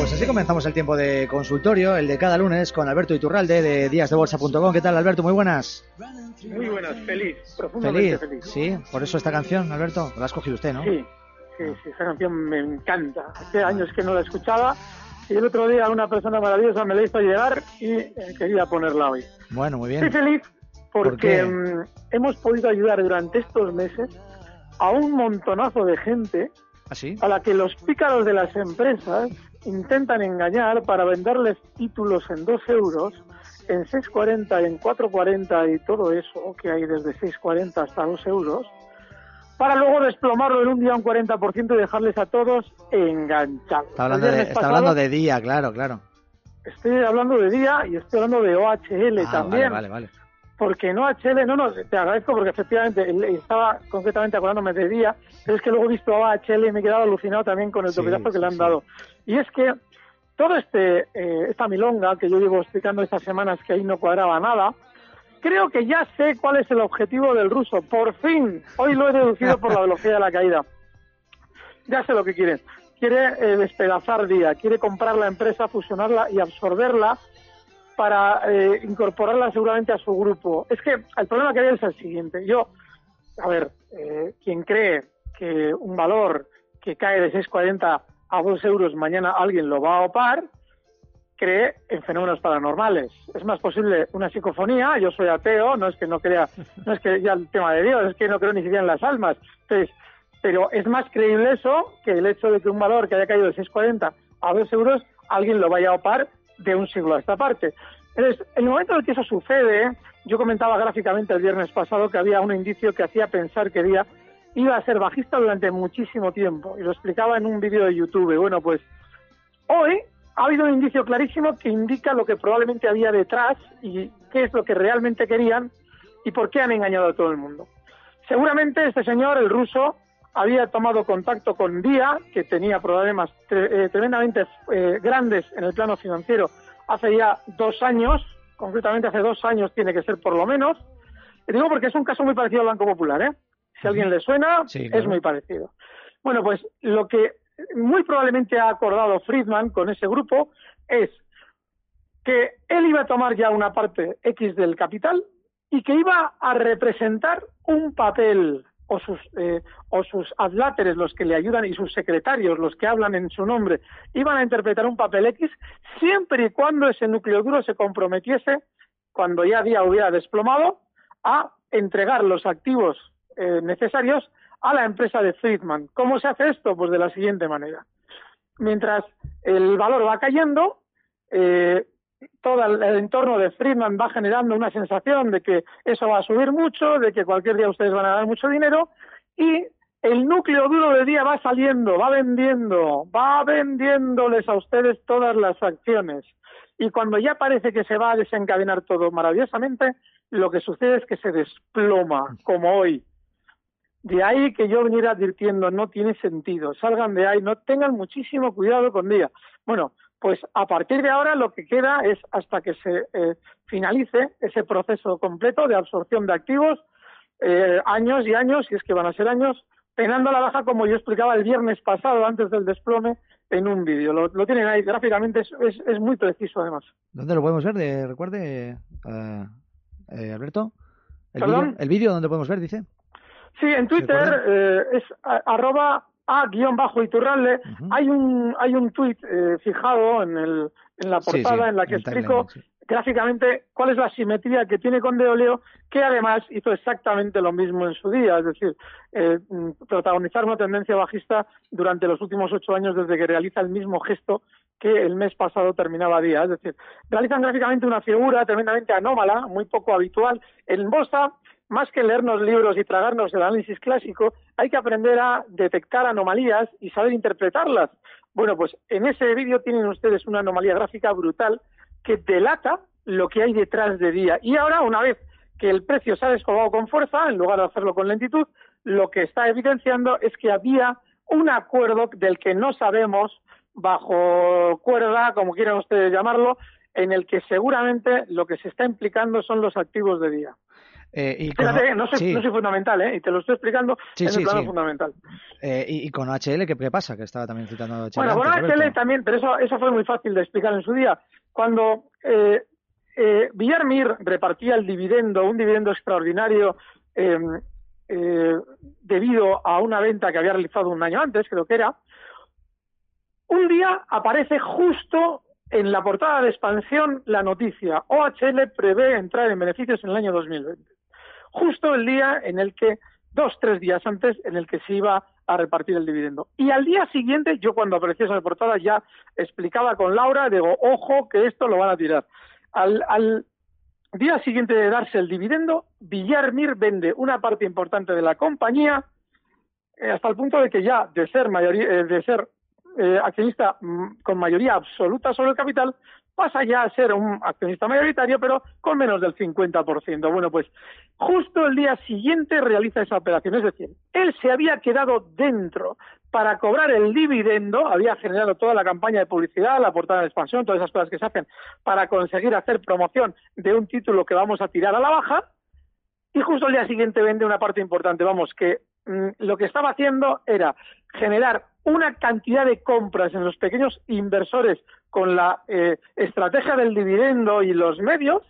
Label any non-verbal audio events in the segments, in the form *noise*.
Pues así comenzamos el tiempo de consultorio, el de cada lunes, con Alberto Iturralde de díasdebolsa.com. ¿Qué tal, Alberto? Muy buenas. Muy buenas, feliz, profundamente Feliz. feliz. Sí, por eso esta canción, Alberto, la ha escogido usted, ¿no? Sí, sí, sí, esa canción me encanta. Hace años que no la escuchaba y el otro día una persona maravillosa me la hizo llegar y eh, quería ponerla hoy. Bueno, muy Estoy bien. feliz ¿Por porque qué? mm, hemos podido ayudar durante estos meses a un montonazo de gente ¿Así? a la que los pícaros de las empresas intentan engañar para venderles títulos en 2 euros, en 6,40 y en 4,40 y todo eso que hay desde 6,40 hasta 2 euros, para luego desplomarlo en un día un 40% y dejarles a todos enganchados. Está hablando, de, está pasado hablando de día, claro, claro. Estoy hablando de día y estoy hablando de OHL Ah, también. Vale, vale, vale. Porque no HL, no, no, te agradezco porque efectivamente estaba concretamente acordándome de día, pero es que luego he visto a HL y me he quedado alucinado también con el Sí, topicazo que le han sí. dado. Y es que todo este eh, esta milonga que yo llevo explicando estas semanas que ahí no cuadraba nada, creo que ya sé cuál es el objetivo del ruso. Por fin, hoy lo he deducido por la velocidad de la caída. Ya sé lo que quiere. Quiere eh, despedazar Día, quiere comprar la empresa, fusionarla y absorberla para eh, incorporarla seguramente a su grupo. Es que el problema que hay es el siguiente. Yo, a ver, eh, quien cree que un valor que cae de 6,40 a 2 euros mañana alguien lo va a opar, cree en fenómenos paranormales. Es más posible una psicofonía, yo soy ateo, no es que no crea, no es que ya el tema de Dios, es que no creo ni siquiera en las almas. Entonces, pero es más creíble eso que el hecho de que un valor que haya caído de 6,40 a 2 euros, alguien lo vaya a opar de un siglo a esta parte. Entonces, en el momento en el que eso sucede, yo comentaba gráficamente el viernes pasado que había un indicio que hacía pensar que Día iba a ser bajista durante muchísimo tiempo, y lo explicaba en un vídeo de YouTube. Bueno, pues hoy ha habido un indicio clarísimo que indica lo que probablemente había detrás y qué es lo que realmente querían y por qué han engañado a todo el mundo. Seguramente este señor, el ruso, había tomado contacto con Día, que tenía problemas tre- eh, tremendamente eh, grandes en el plano financiero hace ya dos años, concretamente hace dos años tiene que ser por lo menos. Y digo porque es un caso muy parecido al Banco Popular, ¿eh? Si a alguien le suena, Sí, es muy parecido. Bueno, pues lo que muy probablemente ha acordado Friedman con ese grupo es que él iba a tomar ya una parte X del capital y que iba a representar un papel o sus eh, o sus adláteres los que le ayudan y sus secretarios los que hablan en su nombre iban a interpretar un papel X siempre y cuando ese núcleo duro se comprometiese cuando ya Día hubiera desplomado a entregar los activos eh, necesarios a la empresa de Friedman. ¿Cómo se hace esto? Pues de la siguiente manera. Mientras el valor va cayendo, eh, todo el entorno de Friedman va generando una sensación de que eso va a subir mucho, de que cualquier día ustedes van a dar mucho dinero y el núcleo duro del día va saliendo, va vendiendo, va vendiéndoles a ustedes todas las acciones. Y cuando ya parece que se va a desencadenar todo maravillosamente, lo que sucede es que se desploma, como hoy. De ahí que yo viniera advirtiendo, no tiene sentido, salgan de ahí, no tengan muchísimo cuidado con día. Bueno, pues a partir de ahora lo que queda es hasta que se eh, finalice ese proceso completo de absorción de activos, eh, años y años, si es que van a ser años, penando la baja como yo explicaba el viernes pasado antes del desplome en un vídeo. Lo, lo tienen ahí gráficamente, es, es, es muy preciso además. ¿Dónde lo podemos ver? De, recuerde, eh, eh, Alberto. ¿El vídeo, ¿El vídeo dónde podemos ver, dice? Sí, en Twitter eh, es a- arroba a guion bajo Iturralde. Ujú. Hay un hay un tuit eh, fijado en el en la portada sí, en la que timeline, explico sí. gráficamente cuál es la simetría que tiene con Deoleo, que además hizo exactamente lo mismo en su día, es decir, eh, mm, protagonizar una tendencia bajista durante los últimos ocho años desde que realiza el mismo gesto que el mes pasado terminaba día. Es decir, realizan gráficamente una figura tremendamente anómala, muy poco habitual. En bolsa, más que leernos libros y tragarnos el análisis clásico, hay que aprender a detectar anomalías y saber interpretarlas. Bueno, pues en ese vídeo tienen ustedes una anomalía gráfica brutal que delata lo que hay detrás de día. Y ahora, una vez que el precio se ha descolgado con fuerza, en lugar de hacerlo con lentitud, lo que está evidenciando es que había un acuerdo del que no sabemos, bajo cuerda, como quieran ustedes llamarlo, en el que seguramente lo que se está implicando son los activos de día. Eh, y con, Fíjate, no soy, sí, no soy fundamental, ¿eh? Y te lo estoy explicando Sí, en sí, el plano sí. fundamental. eh, y, y con OHL, ¿qué, qué pasa? Que estaba también citando a OHL. Bueno, con antes, HL Alberto. también, pero eso, eso fue muy fácil de explicar en su día. Cuando eh, eh, Villarmir repartía el dividendo, un dividendo extraordinario, eh, eh, debido a una venta que había realizado un año antes, creo que era, un día aparece justo en la portada de expansión la noticia, OHL prevé entrar en beneficios en el año 2020. Justo el día en el que, dos, tres días antes, en el que se iba a repartir el dividendo. Y al día siguiente, yo cuando apareció esa portada ya explicaba con Laura, digo, ojo que esto lo van a tirar. Al, al día siguiente de darse el dividendo, Villarmir vende una parte importante de la compañía eh, hasta el punto de que ya de ser mayoría, eh, de ser eh, accionista mm, con mayoría absoluta sobre el capital pasa ya a ser un accionista mayoritario, pero con menos del 50%. Bueno, pues justo el día siguiente realiza esa operación. Es decir, él se había quedado dentro para cobrar el dividendo, había generado toda la campaña de publicidad, la portada de expansión, todas esas cosas que se hacen para conseguir hacer promoción de un título que vamos a tirar a la baja, y justo el día siguiente vende una parte importante. Vamos, que lo que estaba haciendo era generar una cantidad de compras en los pequeños inversores con la eh, estrategia del dividendo y los medios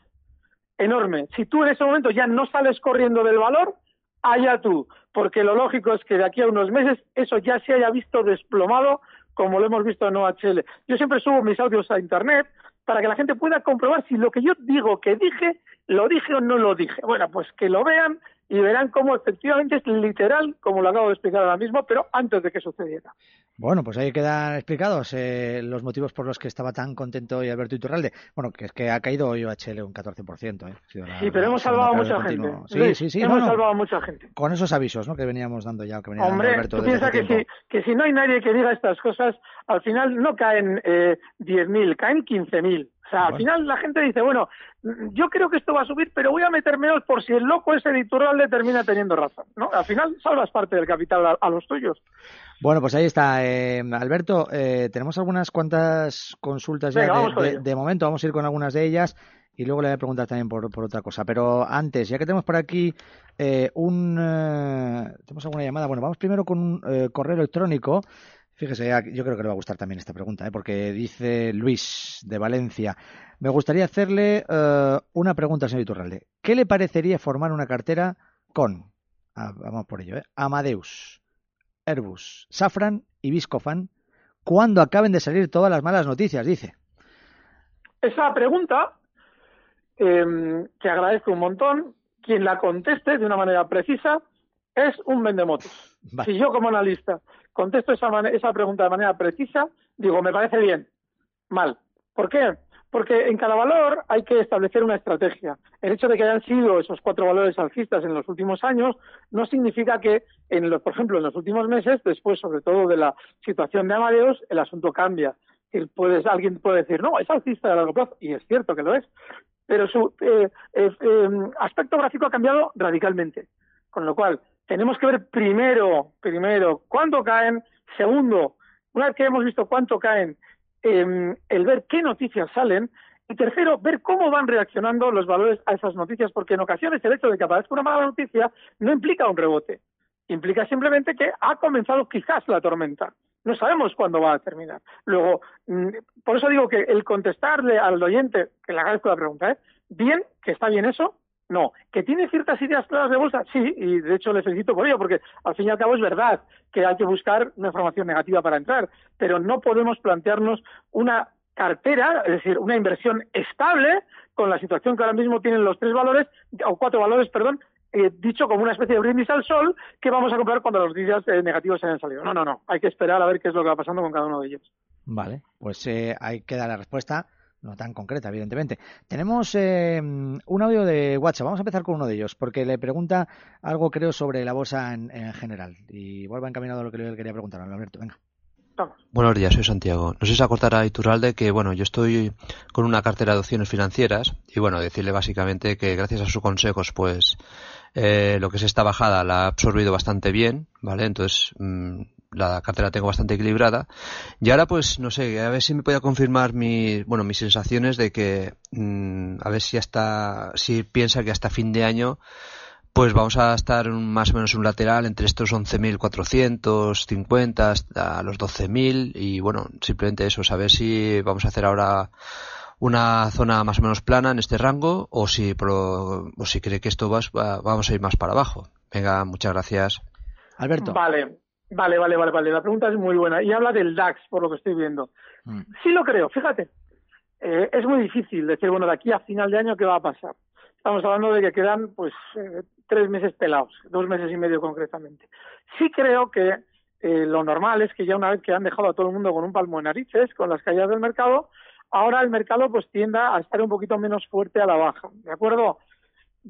enorme. Si tú en ese momento ya no sales corriendo del valor, allá tú, porque lo lógico es que de aquí a unos meses eso ya se haya visto desplomado como lo hemos visto en OHL. Yo siempre subo mis audios a internet para que la gente pueda comprobar si lo que yo digo que dije, lo dije o no lo dije. Bueno, pues que lo vean y verán cómo efectivamente es literal, como lo acabo de explicar ahora mismo, pero antes de que sucediera. Bueno, pues ahí quedan explicados eh, los motivos por los que estaba tan contento hoy Alberto Iturralde. Bueno, que es que ha caído hoy OHL un 14%. ¿eh? Sí, pero la hemos salvado a mucha gente. Sí, Luis, sí, sí. Hemos no, no, salvado a mucha gente. Con esos avisos ¿no? que veníamos dando ya, que venía dando Hombre, Alberto tú piensas que si, que si no hay nadie que diga estas cosas, al final no caen eh, 10.000, caen 15.000. O sea, al final la gente dice, bueno, yo creo que esto va a subir, pero voy a meter menos por si el loco ese de Iturralde termina teniendo razón. ¿no? Al final salvas parte del capital a, a los tuyos. Bueno, pues ahí está. eh, Alberto, eh, tenemos algunas cuantas consultas ya de, momento. Vamos a ir con algunas de ellas y luego le voy a preguntar también por, por otra cosa. Pero antes, ya que tenemos por aquí eh, un... eh, ¿Tenemos alguna llamada? Bueno, vamos primero con un eh, correo electrónico. Fíjese, yo creo que le va a gustar también esta pregunta, ¿eh? porque dice Luis de Valencia. Me gustaría hacerle eh, una pregunta, señor Iturralde. ¿Qué le parecería formar una cartera con, ah, vamos por ello, ¿eh? Amadeus, Airbus, Safran y Viscofan cuando acaben de salir todas las malas noticias, dice. Esa pregunta, eh, que agradezco un montón, quien la conteste de una manera precisa es un vendemotos. Vale. Si yo como analista contesto esa, esa pregunta de manera precisa, digo, me parece bien. Mal. ¿Por qué? Porque en cada valor hay que establecer una estrategia. El hecho de que hayan sido esos cuatro valores alcistas en los últimos años no significa que, en los, por ejemplo, en los últimos meses, después sobre todo de la situación de Amadeus, el asunto cambia. Puedes, alguien puede decir, no, es alcista de largo plazo, y es cierto que lo es, pero su eh, eh, eh, aspecto gráfico ha cambiado radicalmente. Con lo cual, tenemos que ver primero, primero, cuánto caen, segundo, una vez que hemos visto cuánto caen, eh, el ver qué noticias salen, y tercero, ver cómo van reaccionando los valores a esas noticias, porque en ocasiones el hecho de que aparezca una mala noticia no implica un rebote, implica simplemente que ha comenzado quizás la tormenta. No sabemos cuándo va a terminar. Luego, mm, por eso digo que el contestarle al oyente, que le agradezco la pregunta, ¿eh? bien, que está bien eso, no. ¿Que tiene ciertas ideas claras de bolsa? Sí, y de hecho le felicito por ello, porque al fin y al cabo es verdad que hay que buscar una información negativa para entrar, pero no podemos plantearnos una cartera, es decir, una inversión estable con la situación que ahora mismo tienen los tres valores, o cuatro valores, perdón, eh, dicho como una especie de brindis al sol que vamos a comprar cuando los noticias eh, negativos hayan salido. No, no, no. Hay que esperar a ver qué es lo que va pasando con cada uno de ellos. Vale, pues eh, ahí queda la respuesta, no tan concreta, evidentemente. Tenemos eh, un audio de WhatsApp, vamos a empezar con uno de ellos, porque le pregunta algo, creo, sobre la bolsa en, en general. Y vuelva encaminado a lo que le quería preguntar, Alberto, venga. Buenos días, soy Santiago. No sé si acortará a Iturralde que, bueno, yo estoy con una cartera de opciones financieras y, bueno, decirle básicamente que gracias a sus consejos, pues, eh, lo que es esta bajada la ha absorbido bastante bien, ¿vale? Entonces, mm, la cartera la tengo bastante equilibrada. Y ahora, pues, no sé, a ver si me puede confirmar mi, bueno, mis sensaciones de que, mm, a ver si hasta, si piensa que hasta fin de año, pues vamos a estar un- más o menos un lateral entre estos 11.450 hasta los 12.000 y bueno, simplemente eso, saber si vamos a hacer ahora una zona más o menos plana en este rango o si, pro- o si cree que esto va, va- vamos a ir más para abajo. Venga, muchas gracias. Alberto. Vale, vale, vale, vale, vale. La pregunta es muy buena. Y habla del DAX, por lo que estoy viendo. Mm. Sí lo creo, fíjate. Eh, es muy difícil decir, bueno, de aquí a final de año, ¿qué va a pasar? Estamos hablando de que quedan, pues, eh, tres meses pelados, dos meses y medio concretamente. Sí creo que eh, lo normal es que ya una vez que han dejado a todo el mundo con un palmo de narices, con las caídas del mercado, ahora el mercado pues tienda a estar un poquito menos fuerte a la baja, ¿de acuerdo?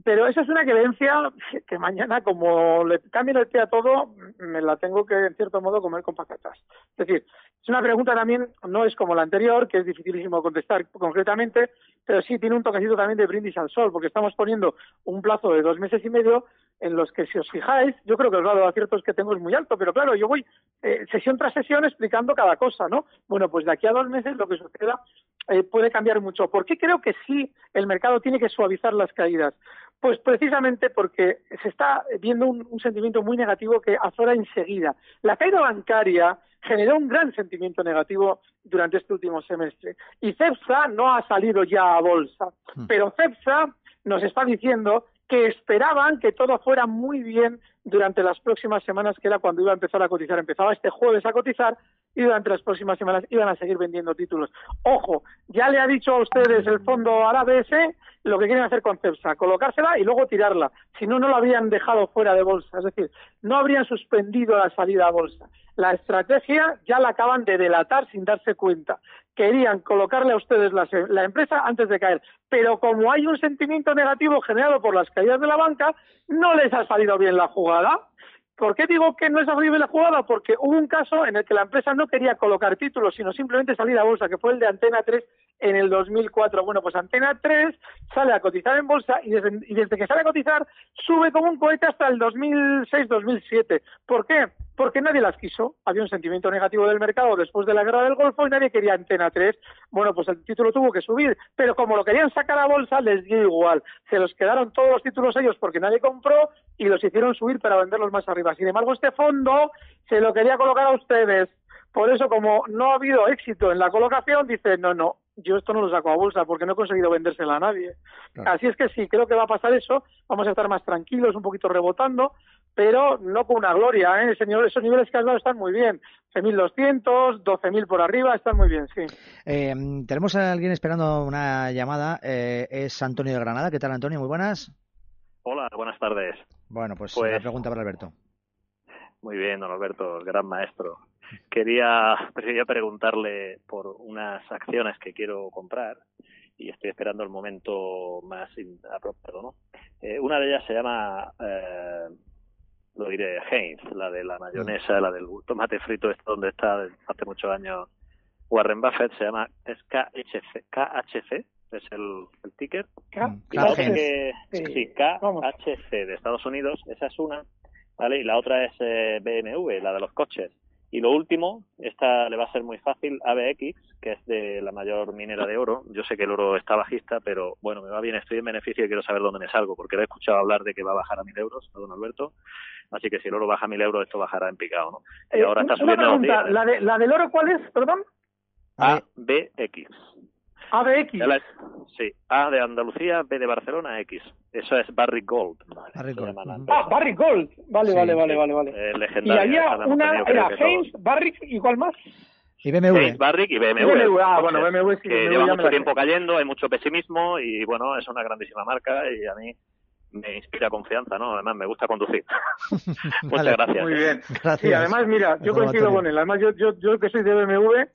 Pero esa es una creencia que mañana, como le cambien el pie a todo, me la tengo que, en cierto modo, comer con patatas. Es decir, es una pregunta también, no es como la anterior, que es dificilísimo contestar concretamente, pero sí tiene un toquecito también de brindis al sol, porque estamos poniendo un plazo de dos meses y medio en los que, si os fijáis, yo creo que el grado de aciertos que tengo es muy alto, pero claro, yo voy eh, sesión tras sesión explicando cada cosa, ¿no? Bueno, pues de aquí a dos meses lo que suceda eh, puede cambiar mucho. ¿Por qué creo que sí el mercado tiene que suavizar las caídas? Pues precisamente porque se está viendo un, un sentimiento muy negativo que azora enseguida. La caída bancaria generó un gran sentimiento negativo durante este último semestre. Y CEPSA no ha salido ya a bolsa, Mm. pero CEPSA nos está diciendo que esperaban que todo fuera muy bien durante las próximas semanas, que era cuando iba a empezar a cotizar. Empezaba este jueves a cotizar y durante las próximas semanas iban a seguir vendiendo títulos. Ojo, ya le ha dicho a ustedes el fondo árabe ese lo que quieren hacer con CEPSA, colocársela y luego tirarla. Si no, no lo habrían dejado fuera de bolsa. Es decir, no habrían suspendido la salida a bolsa. La estrategia ya la acaban de delatar sin darse cuenta. Querían colocarle a ustedes la, la empresa antes de caer. Pero como hay un sentimiento negativo generado por las caídas de la banca, no les ha salido bien la jugada. ¿Por qué digo que no les ha salido bien la jugada? Porque hubo un caso en el que la empresa no quería colocar títulos, sino simplemente salir a bolsa, que fue el de Antena 3 en el 2004. Bueno, pues Antena 3 sale a cotizar en bolsa y desde, y desde que sale a cotizar sube como un cohete hasta el 2006-2007. ¿Por qué? Porque nadie las quiso. Había un sentimiento negativo del mercado después de la guerra del Golfo y nadie quería Antena 3. Bueno, pues el título tuvo que subir, pero como lo querían sacar a bolsa, les dio igual. Se los quedaron todos los títulos ellos porque nadie compró y los hicieron subir para venderlos más arriba. Sin embargo, este fondo se lo quería colocar a ustedes. Por eso, como no ha habido éxito en la colocación, dice, no, no, yo esto no lo saco a bolsa porque no he conseguido vendérsela a nadie. Claro. Así es que sí, creo que va a pasar eso. Vamos a estar más tranquilos, un poquito rebotando, pero no con una gloria. ¿eh? Ese nivel- esos niveles que has dado están muy bien. 11.200, 12.000 por arriba, están muy bien, sí. Eh, tenemos a alguien esperando una llamada. eh, es Antonio de Granada. ¿Qué tal, Antonio? Muy buenas. Hola, buenas tardes. Bueno, pues, Pues- la pregunta para Alberto. Muy bien, don Alberto, el gran maestro. Quería, quería preguntarle por unas acciones que quiero comprar y estoy esperando el momento más apropiado, ¿no? Eh, una de ellas se llama, eh, lo diré, Heinz, la de la mayonesa, la del tomate frito, esto donde está hace muchos años Warren Buffett, se llama, es KHC, KHC es el, el ticker. Y que, sí, KHC de Estados Unidos, esa es una, ¿vale? Y la otra es eh, BMW, la de los coches. Y lo último, esta le va a ser muy fácil, ABX, que es de la mayor minera de oro. Yo sé que el oro está bajista, pero bueno, me va bien, estoy en beneficio y quiero saber dónde me salgo, porque he escuchado hablar de que va a bajar a mil euros, don Alberto. Así que si el oro baja a mil euros, esto bajará en picado, ¿no? Y Eh, ahora está una subiendo los pregunta, días. ¿la, de, ¿la del oro cuál es, perdón? ABX. ABX. Ya la- Sí, A de Andalucía, B de Barcelona, X. Eso es Barrick Gold. Vale, Barrick se Gold. Ah, Barrick Gold. Vale, Sí. vale, vale, vale, vale. Eh, Y legendaria, había una, era. Heinz, Barrick y cuál más. Y BMW. Heinz, Barrick y BMW. BMW, ah, bueno, BMW sí, que BMW lleva mucho tiempo cayendo, hay mucho pesimismo y bueno, es una grandísima marca y a mí me inspira confianza, ¿no? Además, me gusta conducir. *laughs* Muchas Vale. gracias. Muy bien. Gracias. Sí, además, mira, yo coincido con él. Además, yo, yo, yo que soy de BMW,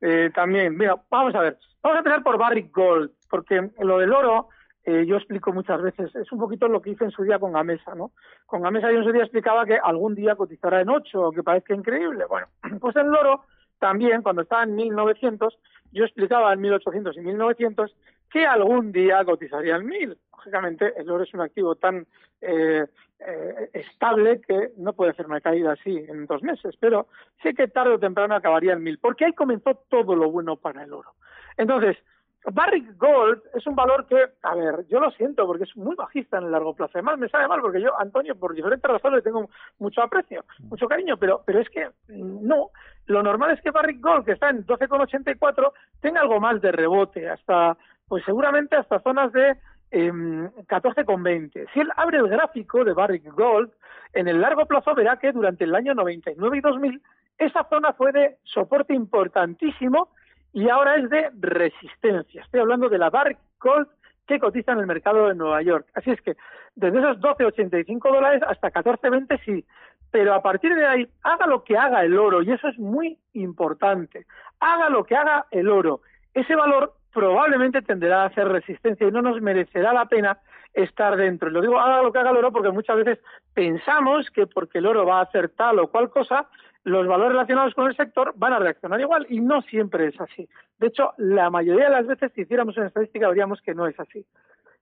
eh, también. Mira, vamos a ver. Vamos a empezar por Barrick Gold, porque lo del oro, eh, yo explico muchas veces, es un poquito lo que hice en su día con Gamesa, ¿no? Con Gamesa yo en su día explicaba que algún día cotizará en 8, o que parezca increíble. Bueno, *clears throat* pues el oro también, cuando estaba en 1900, yo explicaba en 1800 y 1900 que algún día cotizaría en 1000. Lógicamente, el oro es un activo tan eh, eh, estable que no puede hacer una caída así en dos meses, pero sé que tarde o temprano acabaría en 1000, porque ahí comenzó todo lo bueno para el oro. Entonces, Barrick Gold es un valor que, a ver, yo lo siento porque es muy bajista en el largo plazo. Además, me sabe mal porque yo, Antonio, por diferentes razones le tengo mucho aprecio, mucho cariño, pero, pero es que no. Lo normal es que Barrick Gold, que está en 12,84, tenga algo más de rebote, hasta, pues seguramente hasta zonas de em, 14,20. Si él abre el gráfico de Barrick Gold, en el largo plazo verá que durante el año 99 y 2000 esa zona fue de soporte importantísimo y ahora es de resistencia. Estoy hablando de la Barrick Gold que cotiza en el mercado de Nueva York. Así es que desde esos 12,85 dólares hasta 14,20 sí, pero a partir de ahí haga lo que haga el oro y eso es muy importante. Haga lo que haga el oro. Ese valor probablemente tenderá a hacer resistencia y no nos merecerá la pena estar dentro. Y lo digo, haga lo que haga el oro porque muchas veces pensamos que porque el oro va a hacer tal o cual cosa, los valores relacionados con el sector van a reaccionar igual y no siempre es así. De hecho, la mayoría de las veces, si hiciéramos una estadística, veríamos que no es así.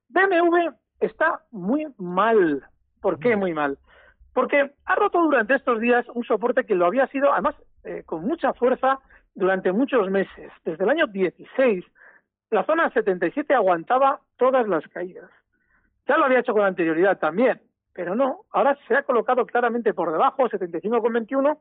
BMW está muy mal. ¿Por qué muy mal? Porque ha roto durante estos días un soporte que lo había sido, además, eh, con mucha fuerza durante muchos meses. Desde el año 16, la zona 77 aguantaba todas las caídas. Ya lo había hecho con anterioridad también, pero no, ahora se ha colocado claramente por debajo, 75,21.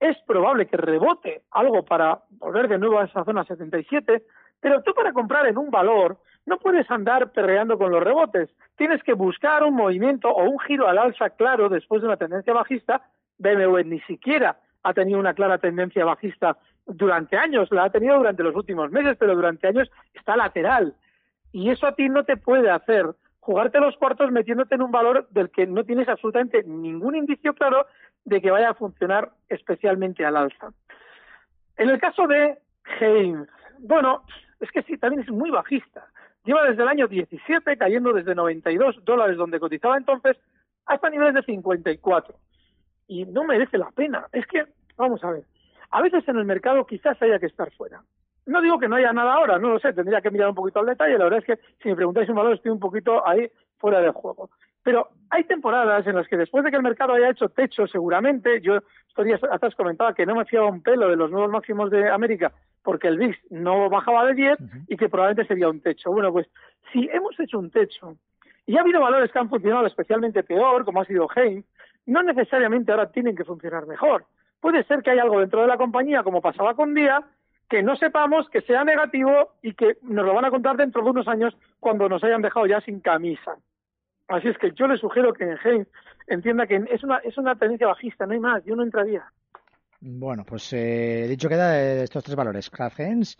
Es probable que rebote algo para volver de nuevo a esa zona 77, pero tú para comprar en un valor no puedes andar perreando con los rebotes. Tienes que buscar un movimiento o un giro al alza claro después de una tendencia bajista. BMW ni siquiera ha tenido una clara tendencia bajista durante años, la ha tenido durante los últimos meses, pero durante años está lateral. Y eso a ti no te puede hacer jugarte los cuartos metiéndote en un valor del que no tienes absolutamente ningún indicio claro de que vaya a funcionar especialmente al alza. En el caso de Heinz, bueno, es que sí, también es muy bajista. Lleva desde el año 17 cayendo desde 92 dólares donde cotizaba entonces hasta niveles de 54. Y no merece la pena. Es que, vamos a ver, a veces en el mercado quizás haya que estar fuera. No digo que no haya nada ahora, no lo sé, tendría que mirar un poquito al detalle. La verdad es que si me preguntáis un valor estoy un poquito ahí fuera de juego. Pero hay temporadas en las que después de que el mercado haya hecho techo, seguramente, yo estos días atrás comentaba que no me fiaba un pelo de los nuevos máximos de América porque el VIX no bajaba de 10 y que probablemente sería un techo. Bueno, pues si hemos hecho un techo y ha habido valores que han funcionado especialmente peor, como ha sido Heinz, no necesariamente ahora tienen que funcionar mejor. Puede ser que haya algo dentro de la compañía, como pasaba con Día, que no sepamos que sea negativo y que nos lo van a contar dentro de unos años cuando nos hayan dejado ya sin camisa. Así es que yo le sugiero que Heinz entienda que es una, es una tendencia bajista, no hay más, yo no entraría. Bueno, pues eh, dicho queda de estos tres valores, Kraft Heinz,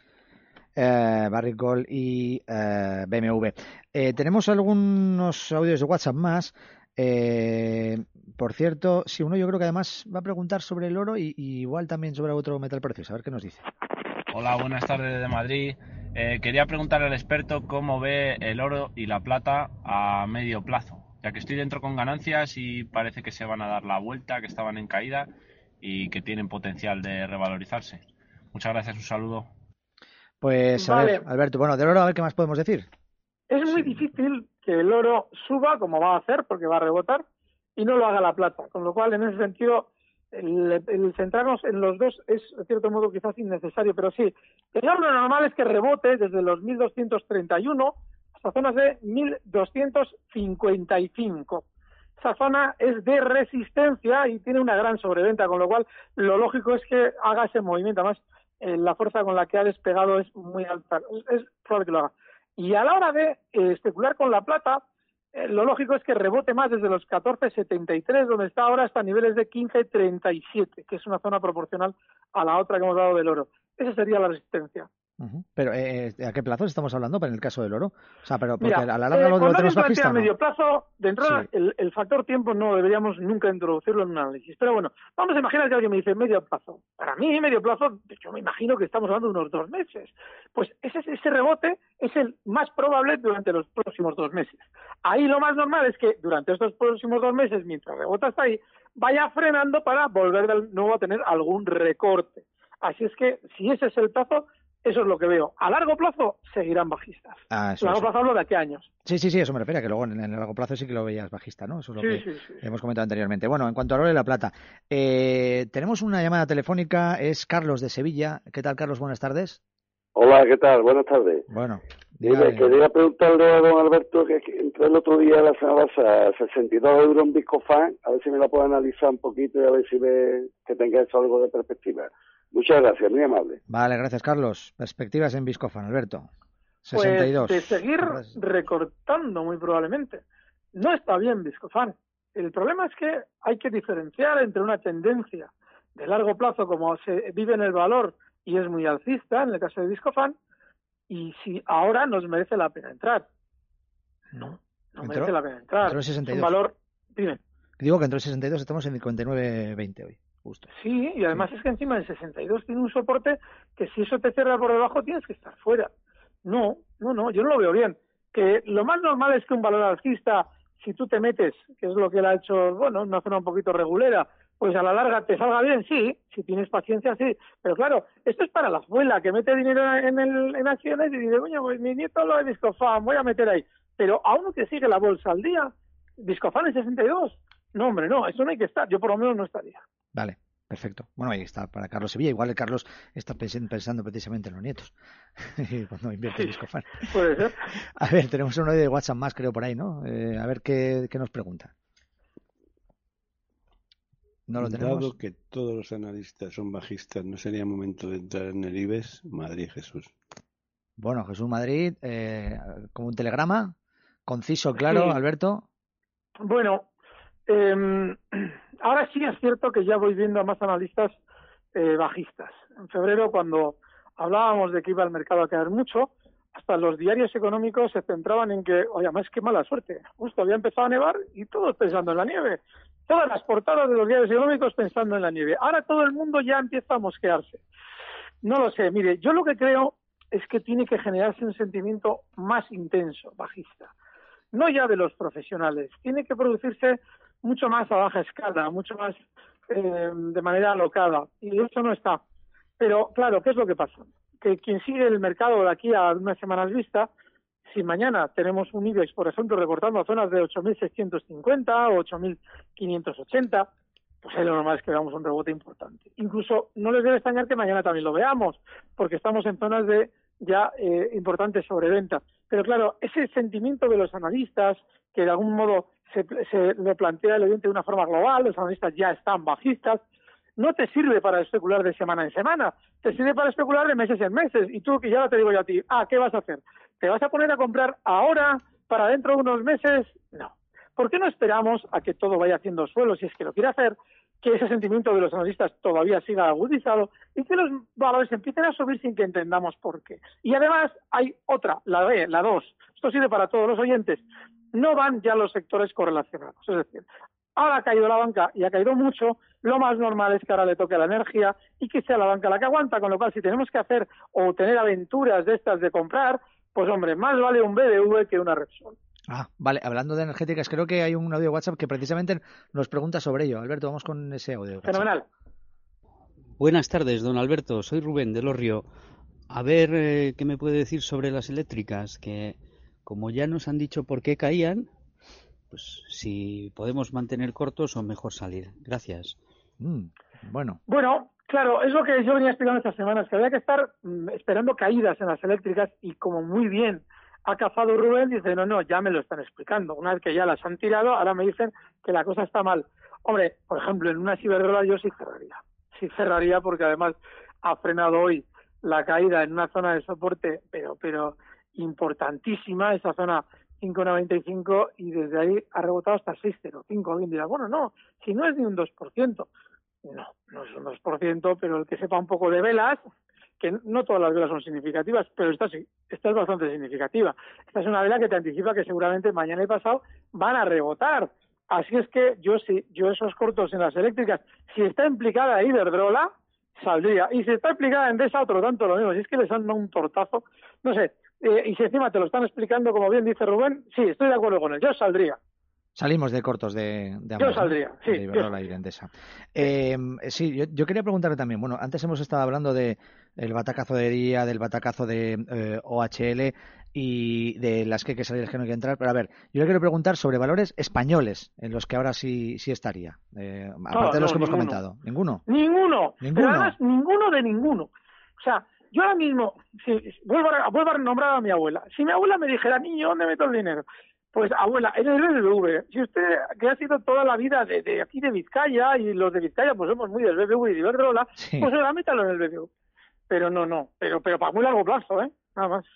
eh, Barrick Gold y eh, BMW. Eh, tenemos algunos audios de WhatsApp más. Eh, por cierto, si uno yo creo que además va a preguntar sobre el oro y, y igual también sobre otro metal precioso. A ver qué nos dice. Hola, buenas tardes de Madrid. Eh, quería preguntarle al experto cómo ve el oro y la plata a medio plazo, ya que estoy dentro con ganancias y parece que se van a dar la vuelta, que estaban en caída y que tienen potencial de revalorizarse. Muchas gracias, un saludo. Pues a Vale. ver, Alberto, bueno, del oro a ver qué más podemos decir. Es muy difícil que el oro suba como va a hacer, porque va a rebotar, y no lo haga la plata. Con lo cual, en ese sentido, el, centrarnos en los dos es, de cierto modo, quizás innecesario. Pero sí, el oro normal es que rebote desde los 1231 hasta zonas de 1255. Esa zona es de resistencia y tiene una gran sobreventa, con lo cual lo lógico es que haga ese movimiento. Además, eh, la fuerza con la que ha despegado es muy alta. Es probable que lo haga. Y a la hora de eh, especular con la plata, eh, lo lógico es que rebote más desde los 14.73, donde está ahora, hasta niveles de 15.37, que es una zona proporcional a la otra que hemos dado del oro. Esa sería la resistencia. Pero, eh, ¿a qué plazos estamos hablando para en el caso del oro? O sea, pero porque Mira, a la larga eh, lo, lo tenemos bajista. plantea ¿o no? medio plazo, de entrada, Sí. el, el factor tiempo no deberíamos nunca introducirlo en un análisis. Pero bueno, vamos a imaginar que alguien me dice medio plazo. Para mí, medio plazo, yo me imagino que estamos hablando de unos dos meses. Pues ese, ese rebote es el más probable durante los próximos dos meses. Ahí lo más normal es que durante estos próximos dos meses, mientras rebota hasta ahí, vaya frenando para volver de nuevo a tener algún recorte. Así es que, si ese es el plazo, eso es lo que veo. A largo plazo, seguirán bajistas. Ah, eso, largo eso. plazo hablo de aquí a años. Sí, sí, sí, eso me refiere, a que luego en el largo plazo sí que lo veías bajista, ¿no? Eso es lo Sí, que sí, sí. hemos comentado anteriormente. Bueno, en cuanto a oro y la plata, eh, tenemos una llamada telefónica, es Carlos de Sevilla. ¿Qué tal, Carlos? Buenas tardes. Hola, ¿qué tal? Buenas tardes. Bueno, quería preguntarle a don Alberto que, que entré el otro día, la semana pasada, 62 euros en Biscofan, a ver si me la puede analizar un poquito y a ver si ve que tenga eso algo de perspectiva. Muchas gracias, muy amable. Vale, gracias, Carlos. Perspectivas en Viscofan, Alberto. Pues 62. de seguir recortando muy probablemente. No está bien Viscofan. El problema es que hay que diferenciar entre una tendencia de largo plazo como se vive en el valor y es muy alcista en el caso de Viscofan y si ahora nos merece la pena entrar. No, no Entró- merece la pena entrar. entró en Es un 62. valor, dime. Digo que entre el 62 estamos en 59.20 hoy, justo. Sí, y además es que encima el 62 tiene un soporte que si eso te cierra por debajo tienes que estar fuera. No, no, no, yo no lo veo bien. Que lo más normal es que un valor alcista, si tú te metes, que es lo que él ha hecho, bueno, en una zona un poquito regulera, pues a la larga te salga bien, sí, si tienes paciencia, sí. Pero claro, esto es para la abuela que mete dinero en, el, en acciones y dice, coño, pues mi nieto lo de Discofan, voy a meter ahí. Pero a uno que sigue la bolsa al día, Discofan en 62. No, hombre, no, eso no hay que estar. Yo por lo menos no estaría. Vale, perfecto. Bueno, ahí está para Carlos Sevilla. Igual el Carlos está pensando precisamente en los nietos *laughs* cuando invierte en Viscofan. *laughs* Puede ser. *laughs* A ver, tenemos uno de WhatsApp más, creo, por ahí, ¿no? Eh, a ver qué, qué nos pregunta. No lo tenemos. Dado que todos los analistas son bajistas, ¿no sería momento de entrar en el IBEX? Madrid, Jesús. Bueno, Jesús Madrid, eh, como un telegrama, conciso, claro, Sí. Alberto. Bueno, eh, ahora sí es cierto que ya voy viendo a más analistas eh, bajistas. En febrero, cuando hablábamos de que iba el mercado a caer mucho, hasta los diarios económicos se centraban en que, oye, más que mala suerte, justo había empezado a nevar y todos pensando en la nieve. Todas las portadas de los diarios económicos pensando en la nieve. Ahora todo el mundo ya empieza a mosquearse. No lo sé, mire, yo lo que creo es que tiene que generarse un sentimiento más intenso, bajista no ya de los profesionales, tiene que producirse mucho más a baja escala, mucho más eh, de manera alocada, y eso no está. Pero claro, ¿qué es lo que pasa? Que quien sigue el mercado de aquí a unas semanas vista, si mañana tenemos un IBEX, por ejemplo, recortando a zonas de 8.650 o 8.580, pues ahí lo normal es que veamos un rebote importante. Incluso no les debe extrañar que mañana también lo veamos, porque estamos en zonas de ya eh, importantes sobreventa. Pero claro, ese sentimiento de los analistas, que de algún modo se, se lo plantea el oyente de una forma global, los analistas ya están bajistas, no te sirve para especular de semana en semana, te sirve para especular de meses en meses. Y tú, que ya te digo yo a ti, ah, ¿qué vas a hacer? ¿Te vas a poner a comprar ahora para dentro de unos meses? No. ¿Por qué no esperamos a que todo vaya haciendo suelo, si es que lo quiere hacer, que ese sentimiento de los analistas todavía siga agudizado y que los valores empiecen a subir sin que entendamos por qué? Y además hay otra, la B, la 2. Esto sirve para todos los oyentes. No van ya los sectores correlacionados. Es decir, ahora ha caído la banca y ha caído mucho, lo más normal es que ahora le toque la energía y que sea la banca la que aguanta, con lo cual si tenemos que hacer o tener aventuras de estas de comprar, pues hombre, más vale un BDV que una Repsol. Ah, vale, hablando de energéticas, creo que hay un audio de WhatsApp que precisamente nos pregunta sobre ello. Alberto, vamos con ese audio. Fenomenal. Buenas tardes, don Alberto. Soy Rubén de Lorrio. A ver eh, qué me puede decir sobre las eléctricas, que como ya nos han dicho por qué caían, pues si podemos mantener cortos o mejor salir. Gracias. Mm, bueno. Bueno, claro, es lo que yo venía explicando estas semanas, que había que estar mm, esperando caídas en las eléctricas y como muy bien ha cazado Rubén, dice, no, no, ya me lo están explicando. Una vez que ya las han tirado, ahora me dicen que la cosa está mal. Hombre, por ejemplo, en una Ciberdrola yo sí cerraría. Sí cerraría porque además ha frenado hoy la caída en una zona de soporte, pero, pero importantísima, esa zona 5,95 y desde ahí ha rebotado hasta 6,05. Alguien dirá, bueno, no, si no es ni un 2%. No, no es un 2%, pero el que sepa un poco de velas, que no todas las velas son significativas, pero esta esta es bastante significativa. Esta es una vela que te anticipa que seguramente mañana y pasado van a rebotar. Así es que yo sí, yo esos cortos en las eléctricas, si está implicada Iberdrola, saldría. Y si está implicada en Endesa, otro tanto lo mismo. Si es que les han dado un tortazo, no sé, eh, y si encima te lo están explicando, como bien dice Rubén, sí, estoy de acuerdo con él, yo saldría. Salimos de cortos de, de Yo Amor, ¿no? saldría, sí, De yo Iberdrola y de Endesa. Eh, sí, yo, yo quería preguntarle también, bueno, antes hemos estado hablando de el batacazo de día, del batacazo de eh, OHL y de las que hay que salir, el que no hay que entrar, pero a ver, yo le quiero preguntar sobre valores españoles en los que ahora sí, sí estaría, eh, aparte de los no, que hemos comentado. ¿Ninguno? Ninguno. Ninguno. Además, ninguno de ninguno. O sea, yo ahora mismo, si, vuelvo, a, vuelvo a nombrar a mi abuela. Si mi abuela me dijera, niño, ¿dónde meto el dinero? Pues, abuela, en el BBV. Si usted, que ha sido toda la vida de, de aquí de Vizcaya, y los de Vizcaya, pues somos muy del BBV y de Iberdrola, Sí. pues ahora métalo en el BBV. Pero no, no. Pero, pero para muy largo plazo, ¿eh? Nada más.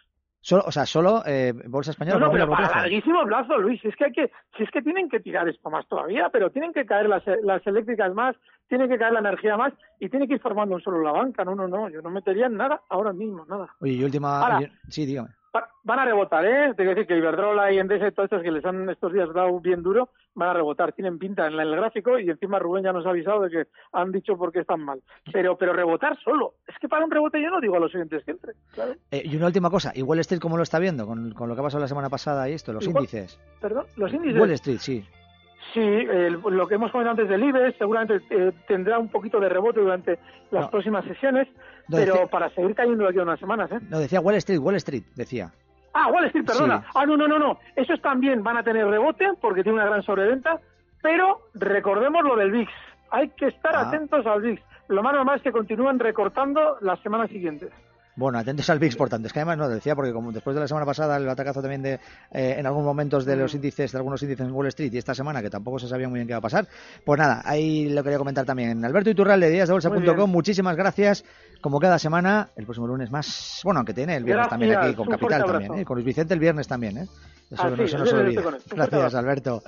Solo, o sea, solo eh, bolsa española. No, no, pero para plazo. larguísimo plazo, Luis. Si es que hay que, si es que tienen que tirar esto más todavía, pero tienen que caer las, las eléctricas más, tiene que caer la energía más y tiene que ir formando un solo la banca. No, no, no. Yo no metería en nada ahora mismo, nada. Oye, y última. Ahora. sí, dígame. Va- Van a rebotar, ¿eh? Te decir que Iberdrola y Endesa y todos estos que les han estos días dado bien duro, van a rebotar. Tienen pinta en el gráfico y encima Rubén ya nos ha avisado de que han dicho por qué están mal. Pero, pero rebotar solo. Es que para un rebote yo no digo a los siguientes que entre. Claro. Eh, y una última cosa, ¿y Wall Street cómo lo está viendo con, con lo que ha pasado la semana pasada y esto, los índices? Perdón, los índices. Wall Street, sí. Sí, el- lo que hemos comentado antes del IBEX seguramente eh, tendrá un poquito de rebote durante las No. próximas sesiones, pero para seguir cayendo aquí unas semanas, ¿eh? No, decía Wall Street, Wall Street, decía. Ah, Wall Street, perdona. Sí. Ah, no, no, no, no. Esos también van a tener rebote porque tiene una gran sobreventa, pero recordemos lo del VIX. Hay que estar Ah. atentos al VIX. Lo más normal es que continúen recortando las semanas siguientes. Bueno, atentos al VIX, por tanto. Es que además no decía, porque como después de la semana pasada el atacazo también de eh, en algunos momentos de Mm. los índices, de algunos índices en Wall Street y esta semana que tampoco se sabía muy bien qué iba a pasar. Pues nada, ahí lo quería comentar también. Alberto Iturralde, Muy díasdebolsa.com, muchísimas gracias. Como cada semana, el próximo lunes más, bueno, aunque tiene el viernes Gracias, también aquí con Capital también, ¿eh? con Luis Vicente el viernes también, ¿eh? Eso Ah, no sí. Un fuerte Gracias. Alberto.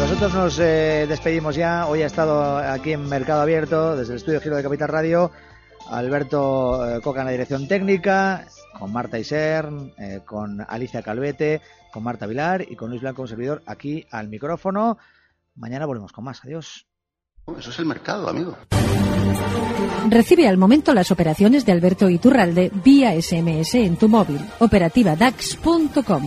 Nosotros nos eh, despedimos ya. Hoy ha estado aquí en Mercado Abierto, desde el estudio Giro de Capital Radio, Alberto eh, Coca en la dirección técnica, con Marta Isern, eh, con Alicia Calvete, con Marta Vilar y con Luis Blanco, un servidor, aquí al micrófono. Mañana volvemos con más. Adiós. Eso es el mercado, amigo. Recibe al momento las operaciones de Alberto Iturralde vía SMS en tu móvil. Operativa DAX.com.